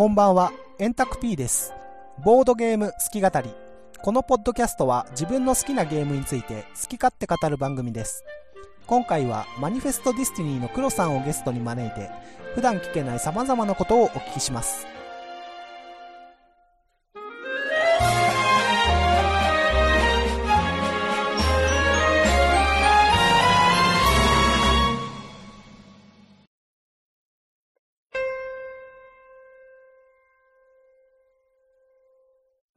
こんばんは、エンタク P です。ボードゲーム好き語り。このポッドキャストは自分の好きなゲームについて好き勝手語る番組です。今回はマニフェストディスティニーの黒さんをゲストに招いて、普段聞けない様々なことをお聞きします。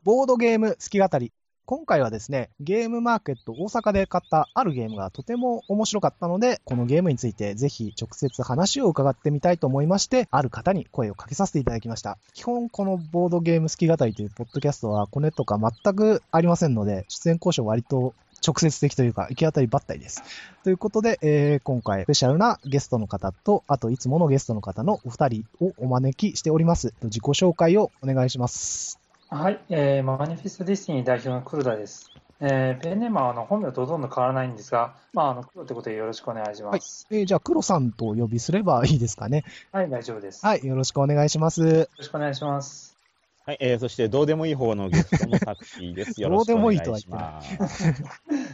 ボードゲーム好き語り。今回はですね、ゲームマーケット大阪で買ったあるゲームがとても面白かったので、このゲームについてぜひ直接話を伺ってみたいと思いまして、ある方に声をかけさせていただきました。基本このボードゲーム好き語りというポッドキャストはコネとか全くありませんので、出演交渉割と直接的というか、行き当たりばったりです。ということで、えー今回スペシャルなゲストの方と、あといつものゲストの方のお二人をお招きしております。自己紹介をお願いします。はい、えーマニフェストディスティニー代表の黒田です。えーペンネームはあの本名とほとんど変わらないんですが、まあ、あの黒ということでよろしくお願いします。えーじゃあ、黒さんとお呼びすればいいですかね。はい、大丈夫です。はい、よろしくお願いします。よろしくお願いします。はい、えー、そして、どうでもいい方のゲストのタクシーです。よろしくお願いしどうでもます。はい、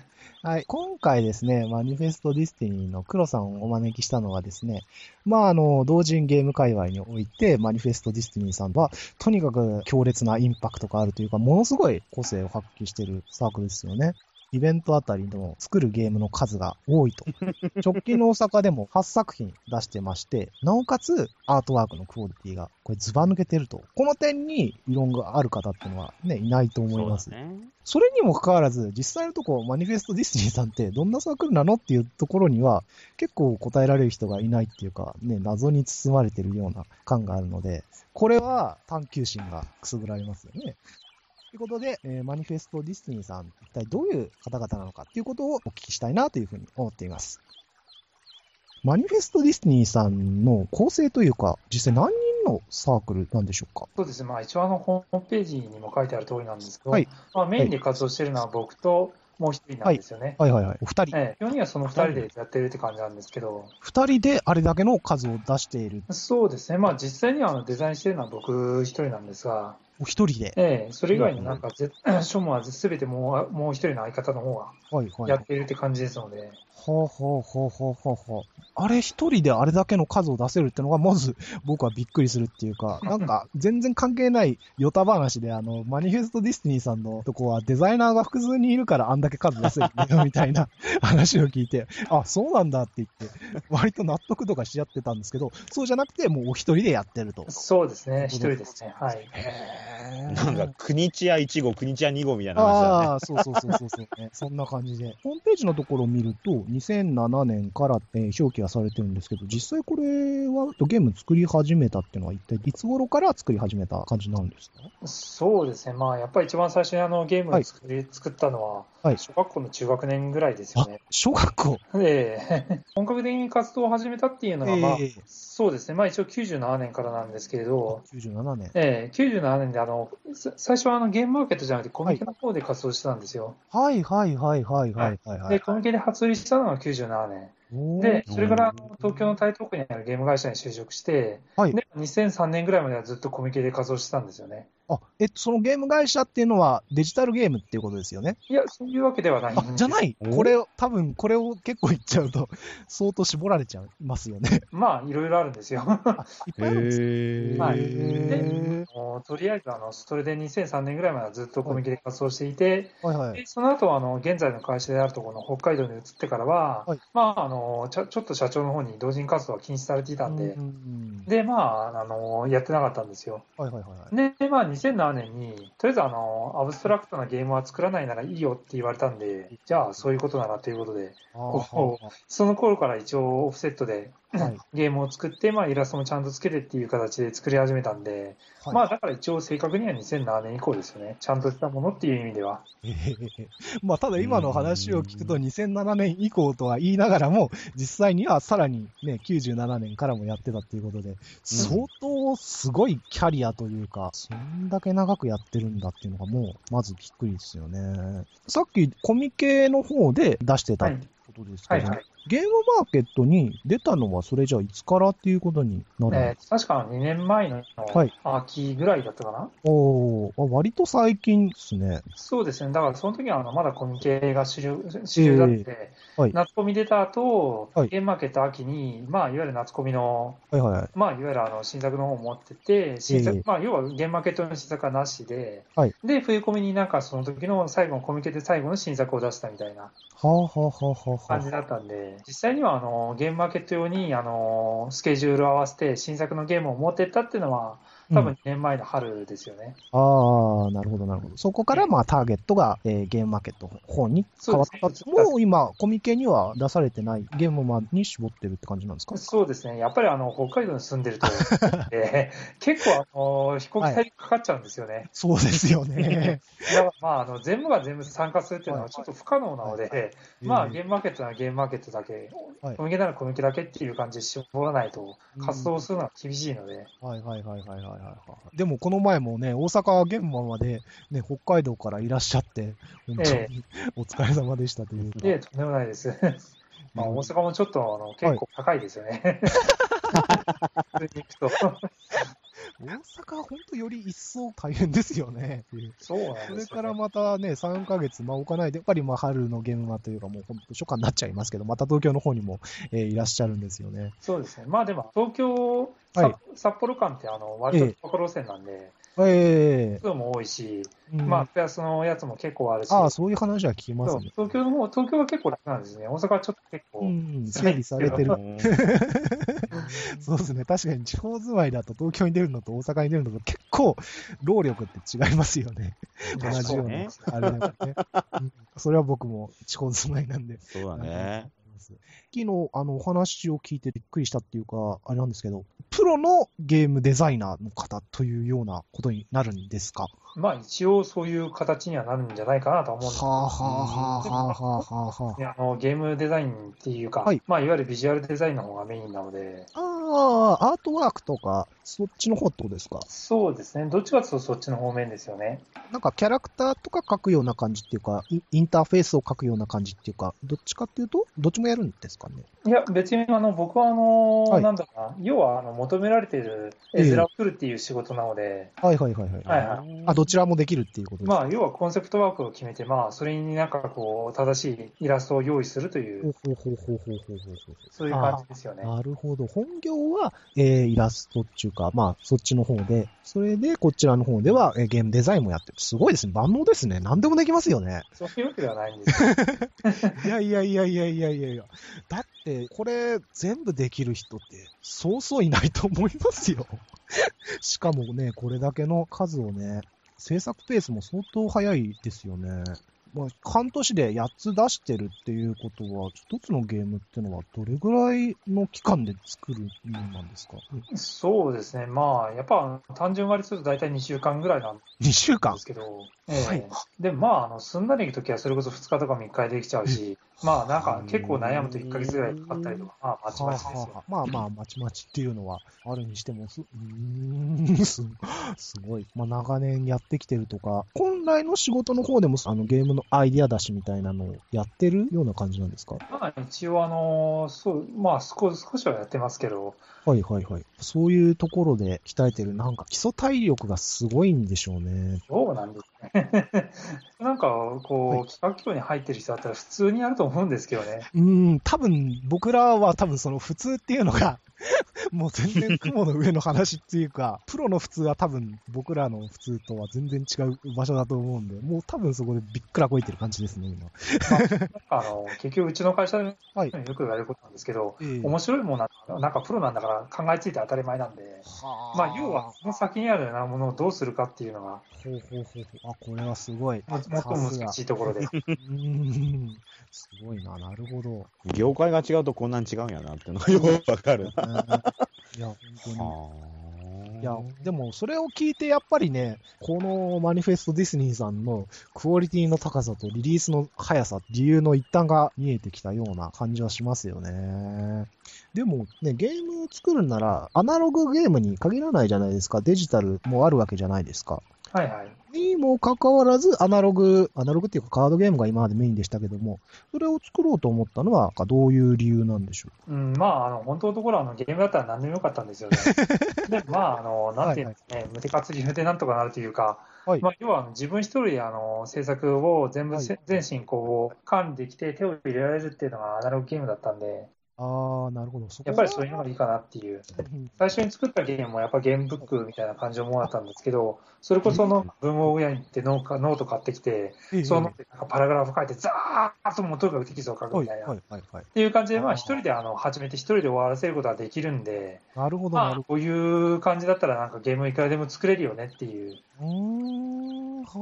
はい今回ですね、マニフェストディスティニーの黒さんをお招きしたのはですね、まあ、あの、同人ゲーム界隈において、マニフェストディスティニーさんは、とにかく強烈なインパクトがあるというか、ものすごい個性を発揮しているサークルですよね。イベントあたりの作るゲームの数が多いと。直近の大阪でも8作品出してまして、なおかつアートワークのクオリティがこれズバ抜けてると。この点に異論がある方っていうのはね、いないと思います。そね。それにもかかわらず、実際のところ、マニフェストディスニーさんってどんなサークルなのっていうところには、結構答えられる人がいないっていうか、ね、謎に包まれてるような感があるので、これは探求心がくすぐられますよね。ということで、えーマニフェストディスティニーさん、一体どういう方々なのかっていうことをお聞きしたいなというふうに思っています。マニフェストディスティニーさんの構成というか、実際何人のサークルなんでしょうか？そうですね、まあ、一応あのホームページにも書いてある通りなんですけど、はいまあ、メインで活動しているのは僕ともう一人なんですよね。はいはいはい。お二人。ええ基本にはその二人でやってるって感じなんですけど、二人であれだけの数を出している。そうですね、まあ、実際にはあのデザインしているのは僕一人なんですが、お一人で。ええそれ以外になんかぜ、書務はすべてもうもう一人の相方の方がはいはい。やっているって感じですので、ほうほうほうほうほうほう。あれ一人であれだけの数を出せるってのが、まず僕はびっくりするっていうか、なんか全然関係ないヨタ話で、あの、マニフェストディスティニーさんのとこはデザイナーが複数にいるからあんだけ数出せるみたいな 話を聞いて、あ、そうなんだって言って、割と納得とかしちゃってたんですけど、そうじゃなくてもうお一人でやってると。そうですね、一人ですね。はい。へーなんか、国チア1号、国チア2号みたいな話だね。ああ、そうそうそうそうそう、ね。そんな感じで。ホームページのところを見ると、2007年から、えー表記がされてるんですけど、実際これはゲーム作り始めたっていうのは一体いつ頃から作り始めた感じなんですか？そうですね、まあ、やっぱり一番最初にあのゲームを作り、作ったのは、はい。小学校の中学年ぐらいですよあね。、小学校？で、本格的に活動を始めたっていうのが、まあええ。そうですね、まあ、一応97年からなんですけれど、97年。ええ97年であの、さ最初はあのゲームマーケットじゃなくて、コミケの方で活動してたんですよ。はいはいはいはいはいはい、はで、い。コミケで初売りしたのが97年。で、それから東京の台東区にあるゲーム会社に就職して、はいで2003年ぐらいまではずっとコミケで活動してたんですよね。あ、えっと、そのゲーム会社っていうのはデジタルゲームっていうことですよね？いや、そういうわけではないんであ、じゃないおこれを、多分これを結構言っちゃうと、相当絞られちゃいますよね。まあ、いろいろあるんですよ。あいっぱいあるんですへはいとりあえずあの、それで2003年ぐらいまではずっとコミケで活動していて、ーはいはい。でその後あの現在の会社であるところの北海道に移ってからは、はいまあ、あのちょちょっと社長の方に同人活動は禁止されていたんで、うんうんうんで、まあ、あのやってなかったんですよ。はいはいはいはい。で、まあ、2007年に、とりあえずあのアブストラクトなゲームは作らないならいいよって言われたんで、じゃあ、そういうことならということで、その頃から一応オフセットではいゲームを作って、まあ、イラストもちゃんとつけてっていう形で作り始めたんで、はいまあ、だから一応正確には2007年以降ですよね。ちゃんとしたものっていう意味では。まあ、ただ今の話を聞くと2007年以降とは言いながらも、実際にはさらにね、97年からもやってたっていうことで、相当すごいキャリアというか、そんだけ長くやってるんだっていうのがもう、まずびっくりですよね。さっきコミケの方で出してたってことですけど、はいはいゲームマーケットに出たのは、それじゃあいつからっていうことになるんえですー確か2年前のはい。秋ぐらいだったかな、おーあ割と最近ですね。そうですね、だからその時はあのまだコミケが主流主流だって、はい。夏コミ出た後、はい。ゲームマーケット秋に、まあ、いわゆる夏コミの、はいはいはい。まあ、いわゆるあの新作の方を持ってて、新作ええまあ、要はゲームマーケットの新作はなしで、はい。で冬コミになんかその時の最後のコミケで最後の新作を出したみたいなはあはあはあはあは感じだったんで、実際にはあのゲームマーケット用にあのスケジュールを合わせて新作のゲームを持ってったっていうのは、多分2年前の春ですよね。ああ、なるほど、なるほど。そこから、まあ、ターゲットが、えーゲームマーケットの方に変わった。そうねもう今、コミケには出されてないゲームマーに絞ってるって感じなんですか？そうですね、やっぱりあの北海道に住んでると、えー結構あの飛行機代かかっちゃうんですよね。そうですよね。だからまああの全部が全部参加するっていうのはちょっと不可能なので、まあゲームマーケットならゲームマーケットだけ、はい。コミケならコミケだけっていう感じで絞らないと活動するのは厳しいので、はいはいはいはいはいはいはい。でもこの前もね、大阪現場まで、ね、北海道からいらっしゃって、本当えにお疲れ様でしたというか。いえ、とんでもないです。まあ大阪もちょっとあの結構高いですよね。普通に行くと大阪は本当より一層大変ですよね。そうなんですよ、ね。それからまたね、3ヶ月、まあ、置かないで、やっぱりまあ春のゲームマというか、もう本当初夏になっちゃいますけど、また東京の方にも、えーいらっしゃるんですよね。そうですね。まあでも東京、はいさ札幌間ってあの割とところ路線なんで、ええ人も多いし、うんまあ、プラスのやつも結構あるし、ああ、そういう話は聞きますね。東京の方、東京は結構楽なんですね。大阪はちょっと結構、うん、整理されてる。そうですね。確かに地方住まいだと東京に出るのと大阪に出るのと結構労力って違いますよね。同じような。ねあれでもね、うんそれは僕も地方住まいなんで。そうだね。昨日、あの、お話を聞いてびっくりしたっていうか、あれなんですけど、プロのゲームデザイナーの方というようなことになるんですか？まあ一応そういう形にはなるんじゃないかなとは思うんです。けどはあはあはあはあはあはあ。はねあのゲームデザインっていうか、はい。いまあ、いわゆるビジュアルデザインの方がメインなので、あ。ああ、アートワークとか、そっちの方ってことですか？そうですね、どっちかというとそっちの方面ですよね。なんかキャラクターとか描くような感じっていうか、イインターフェースを描くような感じっていうか、どっちかっていうと、どっちもやるんですかね？いや、別にあの僕はあの、はい。なんだろうな、要はあの求められている絵面を作るっていう仕事なので、はいはいはいはい。はいはい。あ、どちらもできるっていうことまあ、要はコンセプトワークを決めて、まあ、それになんかこう、正しいイラストを用意するという、そういう感じですよね。なるほど。本業は、えー、イラストっていうか、まあ、そっちの方で、それで、こちらの方では、えー、ゲームデザインもやってる。すごいですね。万能ですね。何でもできますよね。そういうわけではないんですいやいやいやいやいやいやいや。だって、これ、全部できる人って、そうそういないと思いますよ。しかもね、これだけの数をね、制作ペースも相当早いですよね。まあ、半年で8つ出してるっていうことは、一つのゲームっていうのはどれぐらいの期間で作るものなんですか？うんそうですね、まあ、やっぱ単純割りすると大体2週間ぐらいなんで ?2 週間すけど、はいでもまあ、あのすんなりいくときはそれこそ2日とか3日でできちゃうし、まあなんか結構悩むと1ヶ月ぐらいかかったりとか、まあ、まちまちですよ。はあまあまあ、まちまちっていうのはあるにしてもす、うーん、すすごい。まあ、長年やってきてるとか、本来の仕事の方でも、あの、ゲームのアイディア出しみたいなのをやってるような感じなんですか？まあ一応、あのそう、まあ少少しはやってますけど、はいはいはい。そういうところで鍛えてる、なんか基礎体力がすごいんでしょうね。どうなんですね。なんか、こう、はい企画業に入ってる人だったら普通にやると思うんですけどね。うーん、多分、僕らは多分その普通っていうのが、もう全然雲の上の話っていうか、プロの普通は多分僕らの普通とは全然違う場所だと思うんで、もう多分そこでびっくらこいてる感じですね、今。あの結局、うちの会社ではい。よく言われることなんですけど、ええ面白いものなんなんかプロなんだから考えついて当たり前なんで、まあ、要はその先にあるようなものをどうするかっていうのが、ほうほうほうほう。あ、これはすごい。も最も難しいところで。うーん。すごいな、なるほど。業界が違うとこんなに違うんやなっていうのがよくわかる。いや、本当に。いやは、でもそれを聞いてやっぱりね、このマニフェストディズニーさんのクオリティの高さとリリースの速さ、理由の一端が見えてきたような感じはしますよね。でもね、ゲーム作るならアナログゲームに限らないじゃないですか。デジタルもあるわけじゃないですか。はいはい。にもかかわらず、アナログ、アナログっていうかカードゲームが今までメインでしたけども、それを作ろうと思ったのは、どういう理由なんでしょうん、まあ、あの、本当のところ、あの、ゲームだったら何でもよかったんですよね。で、まあ、あの、なんていうんですかね、無手担ぎでなんとかなるというか、うはい。まあ、要は自分一人であの制作を全部せ、はい全進行を管理できて手を入れられるっていうのがアナログゲームだったんで、ああ、なるほど。やっぱりそういうのがいいかなっていう。うん最初に作ったゲームもやっぱゲームブックみたいな感じのものだったんですけど、それこその文房具屋に行ってノーノート買ってきて、ええそのパラグラフ書いて、ザーッともうとにかくテキストを書くはい、みたいな。っはい、はい、はい。ていう感じで、まあ一人であの始めて一人で終わらせることができるんで、なるほど、こういう感じだったらなんかゲームいくらでも作れるよねっていう。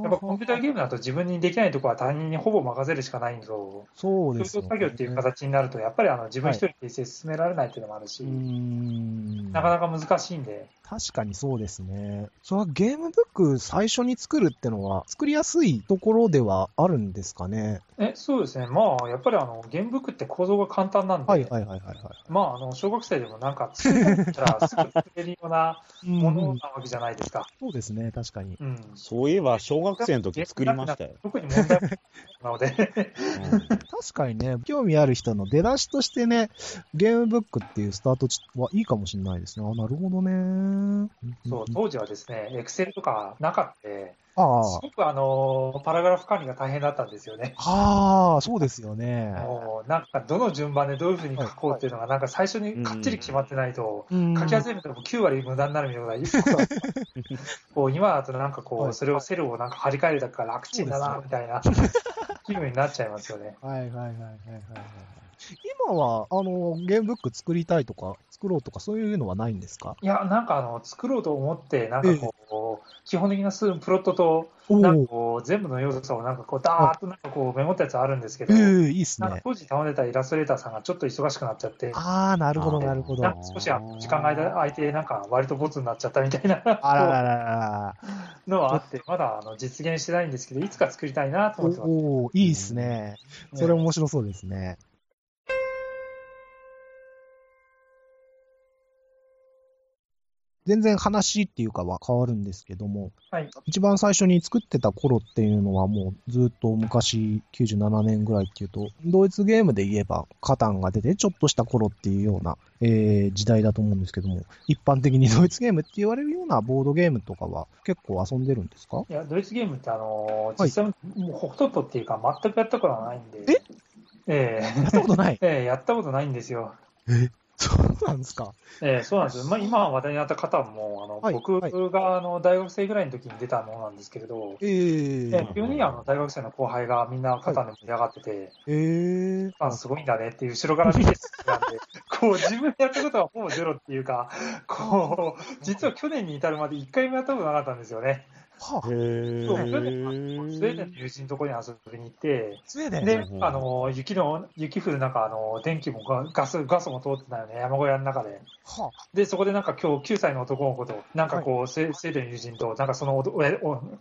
やっぱコンピューターゲームだと自分にできないところは他人にほぼ任せるしかないんで、そう共ですよ、ね。同作業っていう形になると、やっぱりあの自分一人で進められないっていうのもあるし。なかなか難しいんで、確かにそうですね。そのゲームブック最初に作るってのは、作りやすいところではあるんですかね？えそうですね、まあ、やっぱりあのゲームブックって構造が簡単なんで、はい、はい、はい、はい。はいまあ、あの小学生でもなんか作りたらすぐ作れるようなものうんなわけじゃないですか。そうですね、確かに。うんそういえば、小学生の時作りましたよ。特に問題なので、うん確かにね、興味ある人の出だしとしてね、ゲームブックっていうスタート地はいいかもしれないですね。あ、なるほどね。そう当時はですね、エクセルとかなかって、あすごくあのパラグラフ管理が大変だったんですよね。あ、ああ、そうですよね。もうなんかどの順番でどういうふうに書こうっていうのが、なんか最初にかっちり決まってないと、うん書き始めても9割無駄になるみたいなこと う今だとなんかこはいう、それをセルをなんか張り替えるだけから楽ちんだなみたいな 気分になっちゃいますよね。はいはいはいはいはいはい。今は、あの、ゲームブック作りたいとか、作ろうとか、そういうのはないんですか？いや、なんかあの作ろうと思って、なんかこう、基本的な数プロットと、おなんかおこう全部の要素をなんかこう、ダーッとなんかこうメモったやつあるんですけど、ええいいっすね。当時頼んでたイラストレーターさんがちょっと忙しくなっちゃって、ああ、なるほどあーなるほど。少し時間が空いて、なんか割とボツになっちゃったみたいならららら。のはあって、まだあの実現してないんですけど、いつか作りたいなと思ってます。おおいいっすね。それ面白そうですね。全然話っていうかは変わるんですけども、はい。一番最初に作ってた頃っていうのはもうずっと昔、97年ぐらいっていうと、ドイツゲームで言えばカタンが出てちょっとした頃っていうような、えー時代だと思うんですけども、一般的にドイツゲームって言われるようなボードゲームとかは結構遊んでるんですか？いや、ドイツゲームって、あのはい。実際、もうほとんどっていうか、全くやったことはないんで、ええ。やったことない？ええやったことないんですよ。え？そうなんですかええそうなんですよ。まあ、今話題になった方も、あの、はい僕はいがあの大学生ぐらいの時に出たものなんですけれど、えー、ええ急にあの大学生の後輩がみんな肩で盛り上がってて、えー、あすごいんだねっていう後ろから見てたんで、こう自分でやったことはほぼゼロっていうか、こう、実は去年に至るまで一回もやったことなかったんですよね。はあ、へそう。スウェーデンの友人のところに遊びに行って、スウェーデン？でう、んあの、雪の、雪降る中、あの、電気もガガス、ガスも通ってないよね、山小屋の中で。はで、そこでなんか今日9歳の男の子と、なんかこう、スウェスウェーデンの友人と、なんかそのお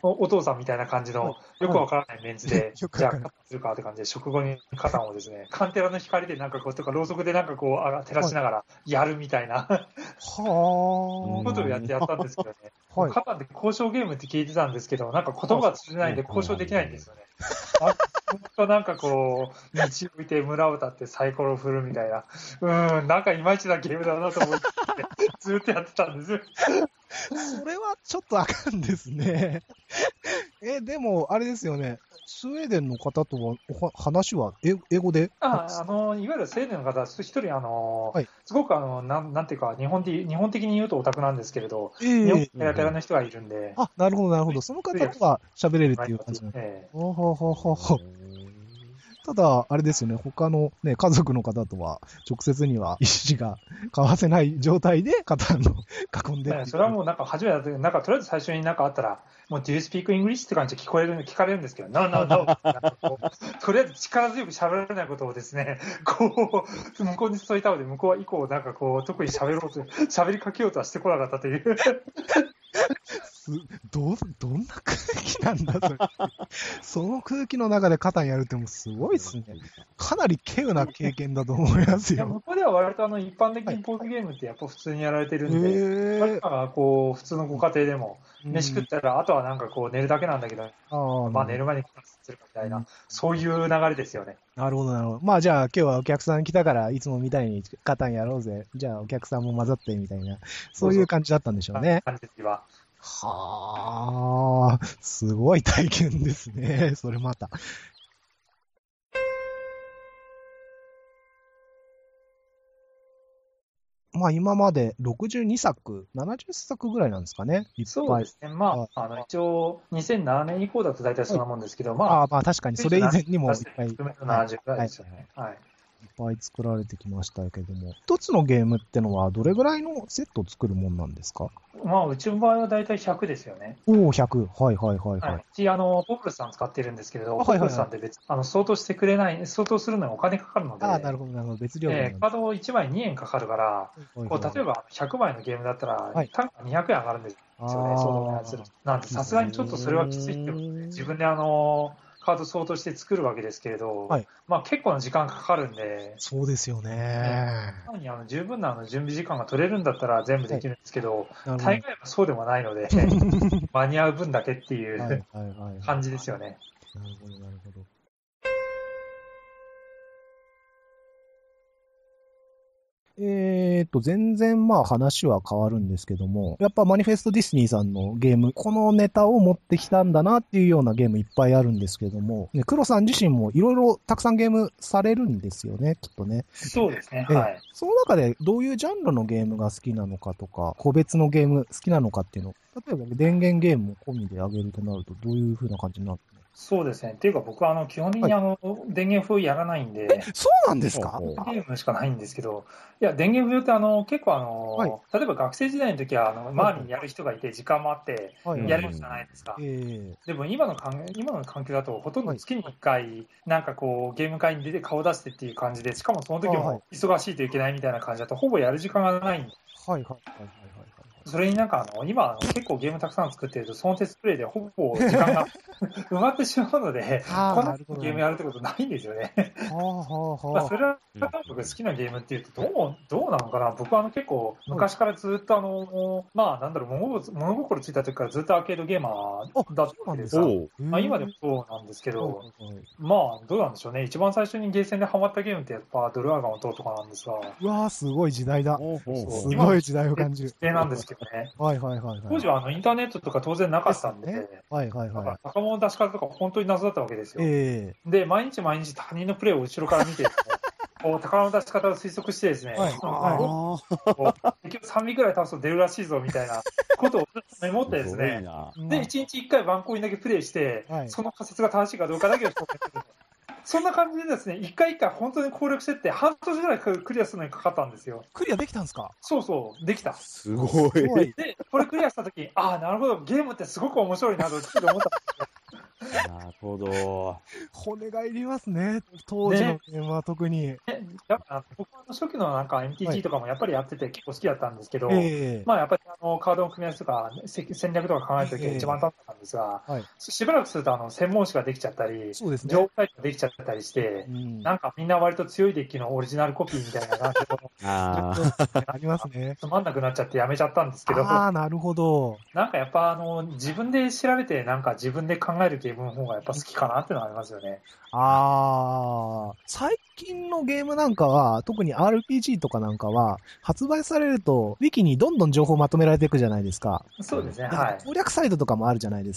おお父さんみたいな感じの、よくわからないメンズで、よくじゃあ、するかって感じで、食後にカタンをですね、カンテラの光でなんかこう、とか、ろうそくでなんかこう、あが照らしながらやるみたいな。はあ。ことをやってやったんですけどね。はい。カタンって交渉ゲームって聞いてたんですけど、なんか言葉が通じないんで交渉できないんですよね。あ本当なんかこう、道を置いて村を歌ってサイコロ振るみたいな、うーん、なんかいまいちなゲームだなと思って、ずっとやってたんです。それはちょっとあかんですね。え、でも、あれですよね。スウェーデンの方とはおは話は英英語で？ああのいわゆる青年の方、一人、あのはいすごくあのなんなんていうか日本的、日本的に言うとオタクなんですけれど、え日本えペラペラの人がいるんで、あ、なるほど、なるほど。その方とは喋れるっていう感じなんですえほうほうほうほうただ、あれですよね、他のね、家族の方とは直接には意思が交わせない状態で、肩の囲んでそれはもうなんか初めてなんかとりあえず最初になんかあったら、もう Do you speak English? って感じで聞こえる聞かれるんですけど、No, no, no とりあえず力強く喋られないことをですね、こう、向こうに伝えたので、向こうは以降、なんかこう、特に喋ろうと、喋りかけようとはしてこなかったという。す ど、どんな空気なんだ、それ。その空気の中でカタンやるってもうすごいっすね。かなり稀有な経験だと思いますいや、よ。向こうでは割とあの一般的にポーズゲームってやっぱ普通にやられてるんで、へ誰かがこう普通のご家庭でも、飯食ったら、あとはなんかこう寝るだけなんだけど、ああ、まあ寝る前にするかみたいな、そういう流れですよね。なるほど、なるほど。まあじゃあ今日はお客さん来たから、いつもみたいにカタンやろうぜ。じゃあお客さんも混ざってみたいな、そういう感じだったんでしょうね。感じは。はあ、すごい体験ですね。それまた。まあ今まで62作、70作ぐらいなんですかね。そうですね。まあ、あの、一応、2007年以降だと大体そんなもんですけど、まあ、あ、まあ確かにそれ以前にもいっぱい。含めの70ぐらいですよね。はい。いっぱい作られてきましたけども、一つのゲームってのはどれぐらいのセットを作るもんなんですか？まあ、うちの場合は大体100ですよね。おお、100。はいはいはいはい。はい。うち、あの、ポープルさん使ってるんですけれど、あはいはいはいポープルさんって別、あの、相当してくれない、相当するのにお金かかるので、ああ、なるほどなるほど。別料金えーカード1枚2円かかるから、はいはいこう例えば100枚のゲームだったらはい、単価200円上がるんですよね、相当なやつなんで、さすがにちょっとそれはきついってことで、自分であのカード相当して作るわけですけれど、はいまあ、結構な時間かかるんで、そうですよね。単にあの十分なあの準備時間が取れるんだったら全部できるんですけど、なるほど大概はそうでもないので、間に合う分だけっていはいはいうはい。感じですよね。なるほど、なるほど。えーと、全然まあ話は変わるんですけども、やっぱマニフェストディスニーさんのゲーム、このネタを持ってきたんだなっていうようなゲームいっぱいあるんですけども、ね、黒さん自身もいろいろたくさんゲームされるんですよね、きっとね。そうですね、ええはい。その中でどういうジャンルのゲームが好きなのかとか、個別のゲーム好きなのかっていうのを、例えば電源ゲームも込みであげるとなると、どういう風な感じになるのそうですね。っていうか僕はあの基本的にあの、電源風やらないんで、そうなんですか？ゲームしかないんですけど、いや、電源風ってあの結構あの、はい。例えば学生時代の時はあの周りにやる人がいて、時間もあって、はい。やるじゃないですか。えでも今の環今の環境だと、ほとんど月に1回、なんかこう、ゲーム会に出て顔出してっていう感じで、しかもその時あはい。も忙しいといけないみたいな感じだと、ほぼやる時間がないんで、はいはいはいはいそれになんかあの、今結構ゲームたくさん作ってると、そのテストプレイでほぼ時間が 埋まってしまうので、こんなゲームやるってことないんですよね。あそれは僕好きなゲームっていうと、どう、どうなのかな？僕はあの結構、昔からずっとあの、まあなんだろう、物心物心ついた時からずっとアーケードゲーマーだったわけですが、あ。まあ今でもそうなんですけど、まあどうなんでしょうね。一番最初にゲーセンでハマったゲームってやっぱドルアガンを通るとかなんですが、うわーすごい時代だ。すごい時代を感じる。えなんですけどね。はいはいはいはい。当時はあのインターネットとか当然なかったんで、ですはいはいだかはら高物の出し方とか本当に謎だったわけですい。よ。えで、毎日毎日他人のプレーを後ろから見てね、こう宝の出し方を推測してですね、はいそのはいこあう結局3尾ぐらい倒すと出るらしいぞみたいな ことをメモってですね、な。えで、1日1回ワンコインだけプレイして、はいその仮説が正しいかどうかだけを証明する。そんな感じでですね、一回一回本当に攻略してって、半年ぐらいクリアするのにかかったんですよ。クリアできたんですか？そうそう、できた。すごい。い。で、これクリアしたとき、ああ、なるほど、ゲームってすごく面白いなと、ちょっと思ったんですよ。なるほど。骨がいりますね。当時のゲームは特に。ねやっぱ僕は初期のなんか MTG とかもやっぱりやってて結構好きだったんですけど、ええまあやっぱりあのカードの組み合わせとかせ戦略とか考えるときが一番だったんですが、はいしばらくするとあの専門誌ができちゃったり、そうですね。情報サイトができちゃったりしてう、んなんかみんな割と強いデッキのオリジナルコピーみたいな感じで、ああ。ありますね。つまんなくなっちゃってやめちゃったんですけど、ああ、なるほど。なんかやっぱあの自分で調べて、なんか自分で考えるゲームの方がやっぱ好きかなっていうのはありますよね。ああ、最近のゲームなんかは、特に RPG とかなんかは、発売されると、ウィキにどんどん情報まとめられていくじゃないですか。そうですね、はい。ら攻略サイトとかもあるじゃないですか。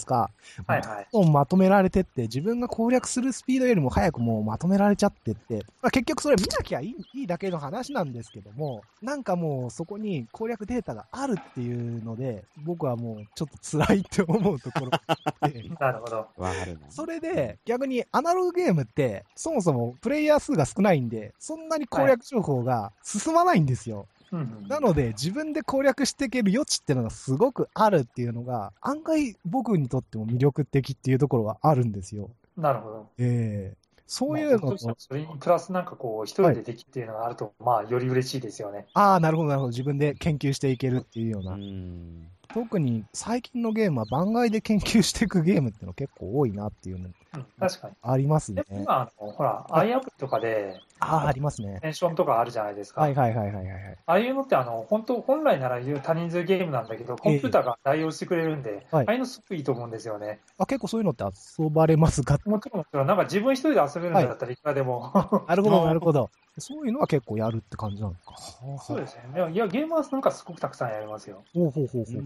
はいはい。どんどんまとめられてって、自分が攻略するスピードよりも早くもうまとめられちゃってって、まあ、結局それ見なきゃいいいいだけの話なんですけども、なんかもうそこに攻略データがあるっていうので、僕はもうちょっと辛いって思うところがあって、なるほど。わかるな。それで、逆にアナログゲームって、そもそもプレイヤー数が少ないんで、そんなに攻略情報が進まないんですよ。うんうんなので、自分で攻略していける余地っていうのがすごくあるっていうのが、案外僕にとっても魅力的っていうところはあるんですよ。なるほど。ええそういうのとそれにプラスなんかこう、一人でできっていうのがあると、まあ、より嬉しいですよね。ああ、なるほど、なるほど。自分で研究していけるっていうよううな。ん。特に最近のゲームは番外で研究していくゲームっていうの結構多いなっていうのうん、確かに。ありますね今、あのほら、アイアプリとかで、ああ、ありますね。テンションとかあるじゃないですか。はいはいはいはいはいはい。ああいうのって、あの、本当、本来なら言う多人数ゲームなんだけど、コンピューターが代用してくれるんで、はいああいうのすごくいいと思うんですよね。あ、結構そういうのって遊ばれますかもちろん、もちろんなんか自分一人で遊べるんだったらいくらでも。なるほど、なるほど。そういうのは結構やるって感じなんですか。そうですね。いや、ゲームはなんかすごくたくさんやりますよ。ほうほうほうほう。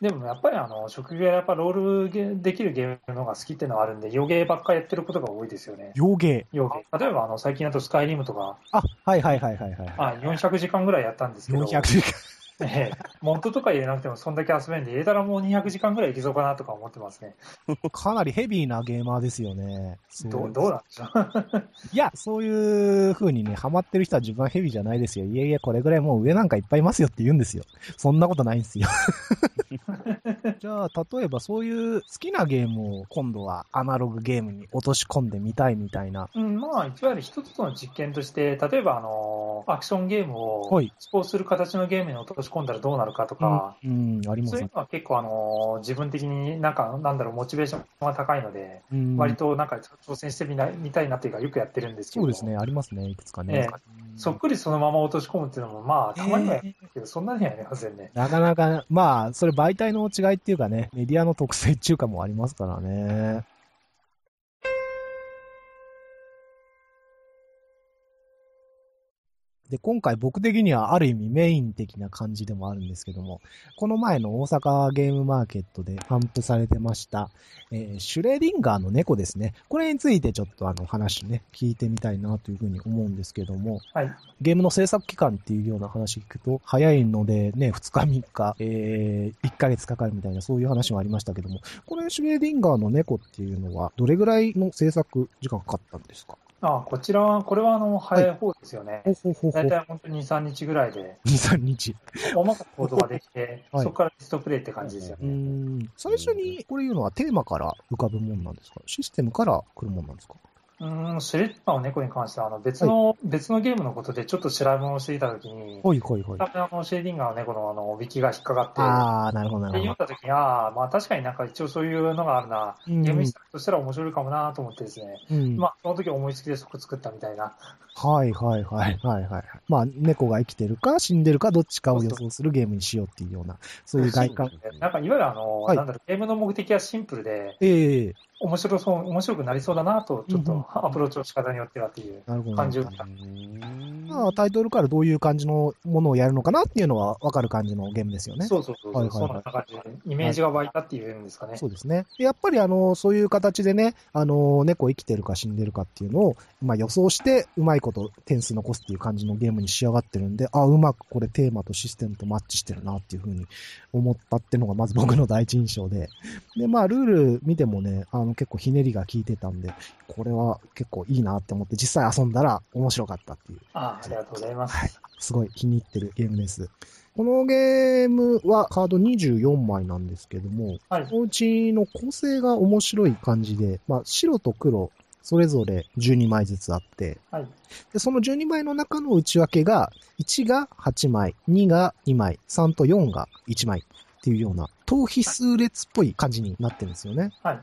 でもやっぱりあの職業はやっぱロールゲできるゲームの方が好きっていうのはあるんで、余ゲーばっかりやってることが多いですよね。洋芸。余ゲー。例えばあの最近だとスカイリムとか、あ、はいはいはいはいはい。あ400時間ぐらいやったんですけど、400時間。ええモントとか入れなくてもそんだけ遊べんで、入れたらもう200時間ぐらいいけそうかなとか思ってますね。かなりヘビーなゲーマーですよね。どうどうなんでしょう。いや、そういう風にね、ハマってる人は自分はヘビーじゃないですよ。いやいや、これぐらいもう上なんかいっぱいいますよって言うんですよ。そんなことないんですよ。じゃあ、例えばそういう好きなゲームを今度はアナログゲームに落とし込んでみたいみたいな。うん、まあ、いわゆる一つの実験として、例えばあのアクションゲームをはいスポーツする形のゲームに落とし込んだらどうなるかとか、うん、ありますねそういう。のは結構あの自分的になんか、なんだろう、モチベーションが高いので、うん割となんか挑戦してみないみたいなっていうか、よくやってるんですけど、そうですね、ありますね、いくつかね。ええそっくりそのまま落とし込むっていうのも、まあ、たまにはやるけど、そんなにはやりませんね。なかなか、まあ、それ媒体の違いっていうかね、メディアの特性っていうかもありますからね。で、今回僕的にはある意味メイン的な感じでもあるんですけども、この前の大阪ゲームマーケットで頒布されてました、えーシュレディンガーの猫ですね。これについてちょっとあの話ね、聞いてみたいなというふうに思うんですけども、はい。ゲームの制作期間っていうような話聞くと、早いのでね、2日3日、えー、1ヶ月かかるみたいな、そういう話もありましたけども、これ、シュレーディンガーの猫っていうのは、どれぐらいの制作時間かかったんですか？あこちらは、これはあの早い方ですよね。ほうほうほうほう大。体本当に2、3日ぐらいで、2、3日。大まかな行動ができて、はいそこからテストプレイって感じですよね。ん。最初にこれ言うのはテーマから浮かぶもんなんですか？システムから来るもんなんですか？うーん、シュレッダーの猫に関しては、あの別の、別のゲームのことでちょっと調べ物をしていたときに、ほいほいほい。あのシェーディンガーの猫のあの、ウィキが引っかかって、あー、なるほどなでるほ読んだときに、ああ、まあ確かになんか一応そういうのがあるな、ど。うんゲームとしたら面白いかもなと思ってですね、うん。まあその時思いつきでそこ作ったみたいな。はいはいはいはいはい。まあ、猫が生きてるか死んでるかどっちかを予想するゲームにしようっていうような、そういう外観。なんかいわゆるあの、はいなんだろう、ゲームの目的はシンプルで、ええ面白そう、面白くなりそうだなと、ちょっうんうんとアプローチの仕方によってはっていう。感じを。まあ、タイトルからどういう感じのものをやるのかなっていうのは分かる感じのゲームですよね。そうそうそう、はいはいはいそんな感じで、イメージが湧いたっていうんですかね。そうですね。でやっぱりあの、そういう形でね、あの、猫生きてるか死んでるかっていうのを、まあ予想して、うまいこと点数残すっていう感じのゲームに仕上がってるんで、あ、うまくこれテーマとシステムとマッチしてるなっていうふうに思ったっていうのがまず僕の第一印象で。で、まあルール見てもね、あの結構ひねりが効いてたんで、これは結構いいなって思って実際遊んだら面白かったっていう。ああありがとうございます。はい。すごい気に入ってるゲームです。このゲームはカード24枚なんですけども、はいそのうちの構成が面白い感じで、まあ、白と黒、それぞれ12枚ずつあって、はい。でその12枚の中の内訳が、1が8枚、2が2枚、3と4が1枚っていうような、等比数列っぽい感じになってるんですよね。はい。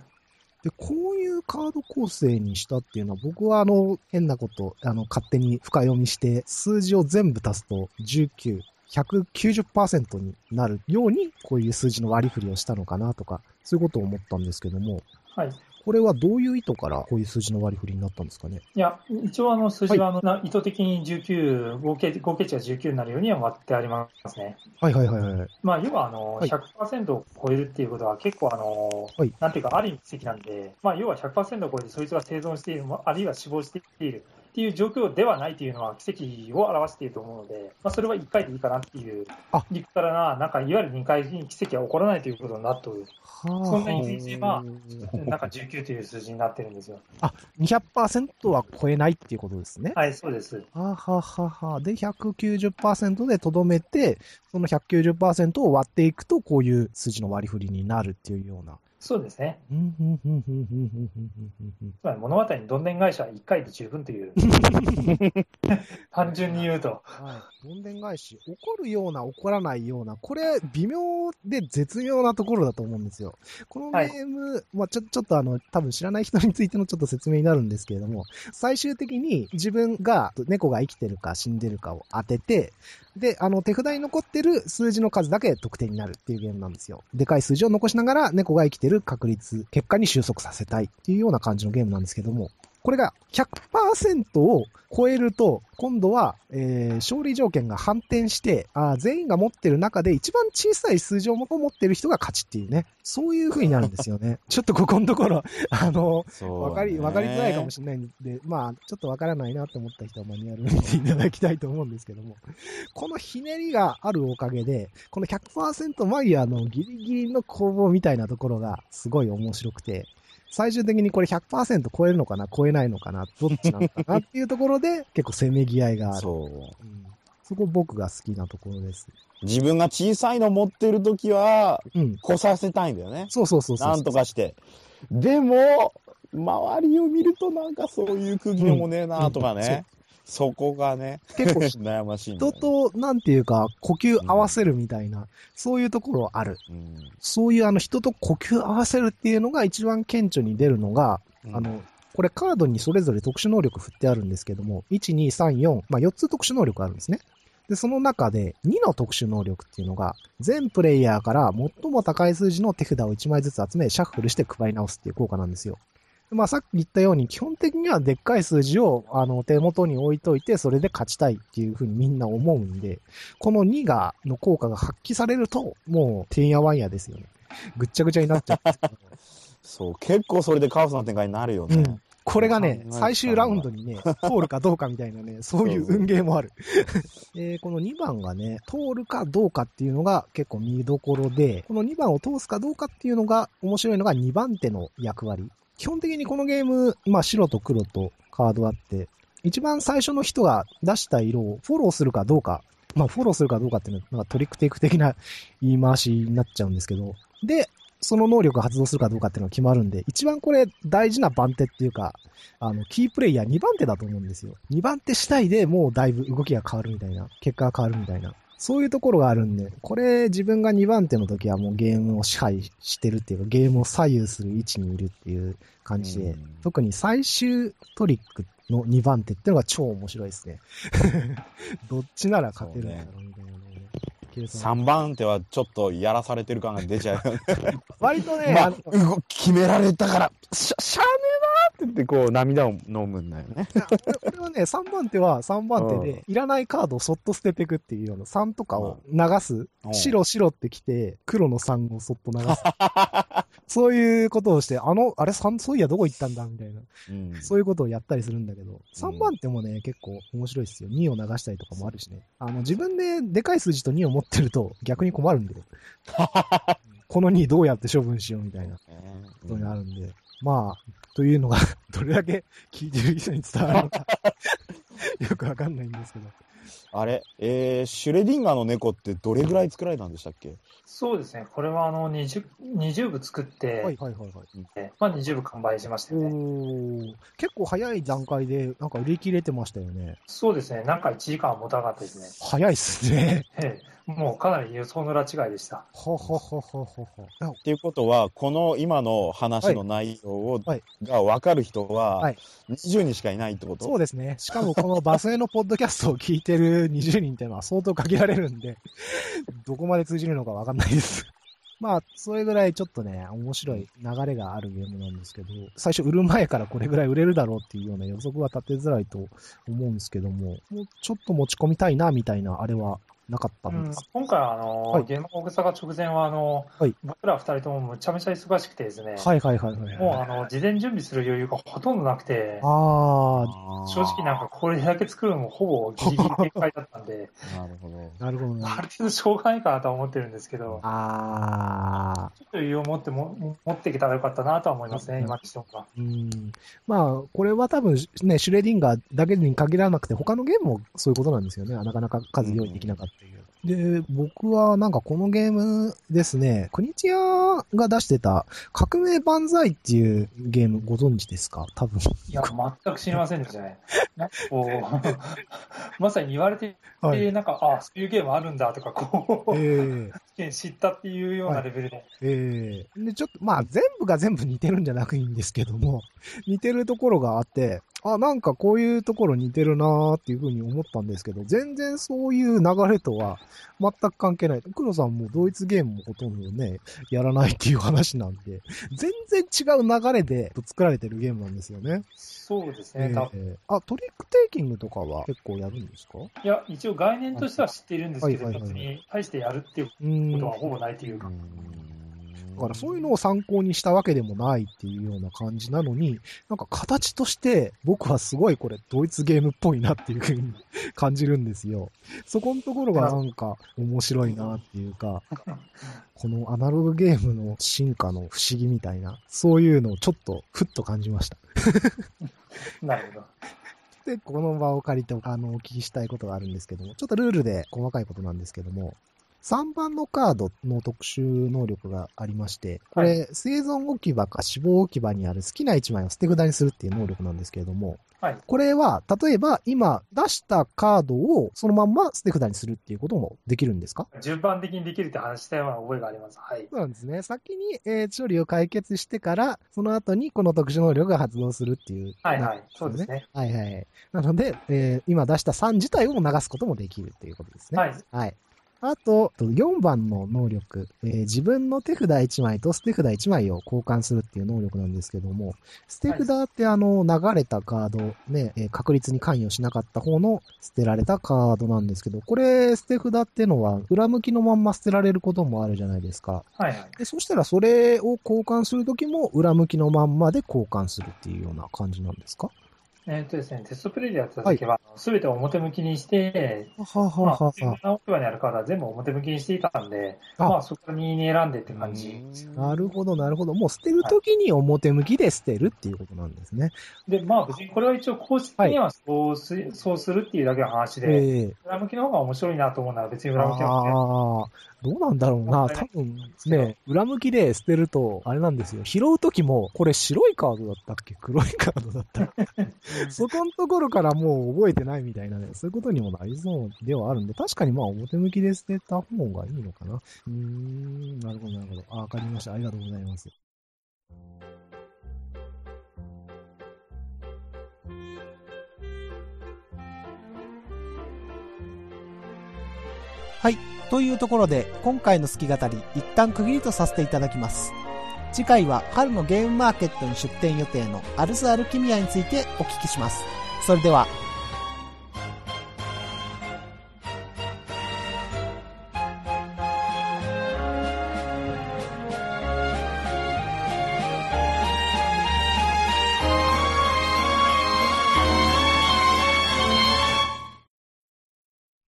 で、こういうカード構成にしたっていうのは、僕はあの、変なこと、あの、勝手に深読みして、数字を全部足すと19、190%になるように、こういう数字の割り振りをしたのかなとか、そういうことを思ったんですけども、はい。これはどういう意図からこういう数字の割り振りになったんですかね？いや、一応あの数字はあの、な意図的に19、合計、合計値が19になるようには割ってありますね。はいはいはいはい。まあ、要はあの、はい。100%を超えるっていうことは結構あの、はい。なんていうか、ある意味奇跡なんで、まあ、要は100%を超えてそいつが生存している、まあるいは死亡しているっていう状況ではないというのは奇跡を表していると思うので、まあ、それは1回でいいかなっていうあ理屈からな、なんかいわゆる2回奇跡は起こらないということになっておる。はそんなイメージはなんか19という数字になってるんですよ。あ、200%は超えないっていうことですね。はい、そうです。はははは。で、190%でとどめて、その190%を割っていくと、こういう数字の割り振りになるっていうような。そうですね。つまり物語にどんでん返しは1回で十分という。単純に言うと。はい。どんでん返し、怒るような、怒らないような、これ、微妙で絶妙なところだと思うんですよ。このゲーム、まあちょ、ちょっとあの、多分知らない人についてのちょっと説明になるんですけれども、最終的に自分が猫が生きてるか死んでるかを当てて、で、あの、手札に残ってる数字の数だけ得点になるっていうゲームなんですよ。でかい数字を残しながら猫が生きてる確率、結果に収束させたいっていうような感じのゲームなんですけども、これが100%を超えると、今度は、えー勝利条件が反転して、あー全員が持ってる中で一番小さい数字を持ってる人が勝ちっていうね、そういう風になるんですよね。ちょっとここのところ、あの、わかり、わかりづらいかもしれないんで、まあ、ちょっとわからないなと思った人はマニュアルを見ていただきたいと思うんですけども、このひねりがあるおかげで、この100%マイヤーのギリギリの攻防みたいなところがすごい面白くて、最終的にこれ100%超えるのかな、超えないのかな、どっちなのかなっていうところで、結構せめぎ合いがある。そう。うんそこ僕が好きなところです。自分が小さいの持ってるときは、うん。来させたいんだよね。そうそうそうそう。なんとかして。でも、周りを見るとなんかそういう空気でもねえなとかうんね。そこがね、結構悩ましいんだ人。と、なんていうか、呼吸合わせるみたいな、そういうところある。うんそういうあの人と呼吸合わせるっていうのが一番顕著に出るのが、あの、これカードにそれぞれ特殊能力振ってあるんですけども、1、2、3、4、まあ4つ特殊能力あるんですね。で、その中で2の特殊能力っていうのが、全プレイヤーから最も高い数字の手札を1枚ずつ集め、シャッフルして配り直すっていう効果なんですよ。でまあさっき言ったように、基本的にはでっかい数字をあの手元に置いといて、それで勝ちたいっていうふうにみんな思うんで、この2が、の効果が発揮されると、もう、てんやわんやですよね。ぐっちゃぐちゃになっちゃう そう、結構それでカオスな展開になるよね。うんこれがね最終ラウンドにね、通るかどうかみたいなね、そういう運ゲーもある。えーこの2番がね、通るかどうかっていうのが結構見どころで、この2番を通すかどうかっていうのが面白いのが2番手の役割。基本的にこのゲーム、まあ白と黒とカードあって、一番最初の人が出した色をフォローするかどうか、まあフォローするかどうかっていうのはなんかトリックテイク的な言い回しになっちゃうんですけど、で、その能力が発動するかどうかっていうのが決まるんで、一番これ大事な番手っていうか、あの、キープレイヤー2番手だと思うんですよ。2番手次第でもうだいぶ動きが変わるみたいな、結果が変わるみたいな。そういうところがあるんで、これ自分が2番手の時はもうゲームを支配してるっていうか、ゲームを左右する位置にいるっていう感じで、うん。特に最終トリックの2番手っていうのが超面白いですね。どっちなら勝てるんだろうみたいなのをね。計算3番手はちょっとやらされてる感が出ちゃうよね。割とね、まあ決められたから、しゃ、しゃあねえなーって言って、こう、涙を飲むんだよね。いやこれはね、3番手は3番手で、いらないカードをそっと捨てていくっていうような、3とかを流す。うん白白ってきて、黒の3をそっと流す。そういうことをして、あの、あれ3、そういやどこ行ったんだみたいな。うんそういうことをやったりするんだけど、3番手もね、結構面白いですよ。2を流したりとかもあるしね。あの、自分ででかい数字と2を持ってると逆に困るんで。この2どうやって処分しようみたいなことになるんで。まあ、というのが、どれだけ聞いてる人に伝わるのか、よくわかんないんですけど。あれ、えー、シュレディンガーの猫ってどれぐらい作られたんでしたっけ？そうですね、これはあの 20, 20部作って、はいはいはいはい。えまあ、20部完売しましたよね。結構早い段階で、なんか売り切れてましたよね。そうですね、なんか1時間は持たなかったですね。早いっすね。ええもうかなり予想の裏違いでした。ほほほほほほ。あっていうことは、この今の話の内容を、はいが分かる人ははい、20人しかいないってこと、そうですね。しかもこのバスへのポッドキャストを聞いてる20人っていうのは相当限られるんで、どこまで通じるのかわかんないです。まあ、それぐらいちょっとね、面白い流れがあるゲームなんですけど、最初売る前からこれぐらい売れるだろうっていうような予測は立てづらいと思うんですけども、もうちょっと持ち込みたいなみたいなあれはなかったうんんです。今回はあの、はいゲーム大草が直前はあの、はい僕ら2人ともむちゃむちゃ忙しくてですね、はいはいはいはい。もうあの事前準備する余裕がほとんどなくて、あ正直なんかこれだけ作るのもほぼギリギリ限界だったんで、なるほど。なるほどね。ある程度しょうがないかなとは思ってるんですけど、ああ、ちょっとという余裕を持っても持ってきたらよかったなとは思いますね、今にしても。うん。まあ、これは多分ね、シュレディンガーだけに限らなくて、他のゲームもそういうことなんですよね。なかなか数用意できなかったっていう。で、僕はなんかこのゲームですね、クニチアが出してた革命万歳っていうゲームご存知ですか？多分。いや、全く知りませんでしたね。なんかこう、まさに言われて、はい。なんか、あそういうゲームあるんだとか、こう、ええ知ったっていうようなレベルで。ええで、ちょっと、まあ、全部が全部似てるんじゃなくいいんですけども、似てるところがあって、あ、なんかこういうところ似てるなーっていうふうに思ったんですけど、全然そういう流れとは全く関係ない。黒さんもドイツゲームもほとんどね、やらないっていう話なんで、全然違う流れで作られてるゲームなんですよね。そうですえね、えあ、トリックテイキングとかは結構やるんですか？いや、一応概念としては知っているんですけど、別に大してやるっていう。ことだはほぼないというか、からそういうのを参考にしたわけでもないっていうような感じなのに、なんか形として僕はすごいこれドイツゲームっぽいなっていうふうに感じるんですよ。そこのところがなんか面白いなっていうか、このアナログゲームの進化の不思議みたいな、そういうのをちょっとふっと感じました。なるほど。で、この場を借りて、あの、お聞きしたいことがあるんですけども、ちょっとルールで細かいことなんですけども、3番のカードの特殊能力がありまして、これ、生存置き場か死亡置き場にある好きな1枚を捨て札にするっていう能力なんですけれども、はい。これは、例えば今出したカードをそのまんま捨て札にするっていうこともできるんですか？順番的にできるって話したような覚えがあります。はい。そうなんですね。先に、えー処理を解決してから、その後にこの特殊能力が発動するっていう。はいはい。そうですね。はいはい。なので、えー今出した3自体を流すこともできるっていうことですね。はい。はい。あと、4番の能力、えー自分の手札1枚と捨て札1枚を交換するっていう能力なんですけども、捨て札ってあの、流れたカード、ね、えー確率に関与しなかった方の捨てられたカードなんですけど、これ、捨て札ってのは、裏向きのまんま捨てられることもあるじゃないですか。はいはい。で、そしたらそれを交換するときも、裏向きのまんまで交換するっていうような感じなんですか？えっとですね、テストプレイでやった時は、すべて表向きにして、ははまあ、は。は自分の置き場にあるカードは全部表向きにしていたんで、あ。まあ、そこに選んでって感じ。なるほど、なるほど。もう捨てるときに表向きで捨てるっていうことなんですね。で、まあ、別にこれは一応公式にはそうす,、そうするっていうだけの話で、ええ。裏向きの方が面白いなと思うなら別にあ裏向きの方が、ね、あー、どうなんだろうな。多分ね、裏向きで捨てると、あれなんですよ。拾うときも、これ白いカードだったっけ？黒いカードだったっけ？そこのところからもう覚えてないみたいなね、そういうことにもなりそうではあるんで、確かにまあ表向きで捨てた方がいいのかな。うーん、なるほど、なるほど。あ、わかりました。ありがとうございます。はい。というところで、今回の好き語り、一旦区切りとさせていただきます。次回は春のゲームマーケットに出店予定のアルスアルキミアについてお聞きします。それでは、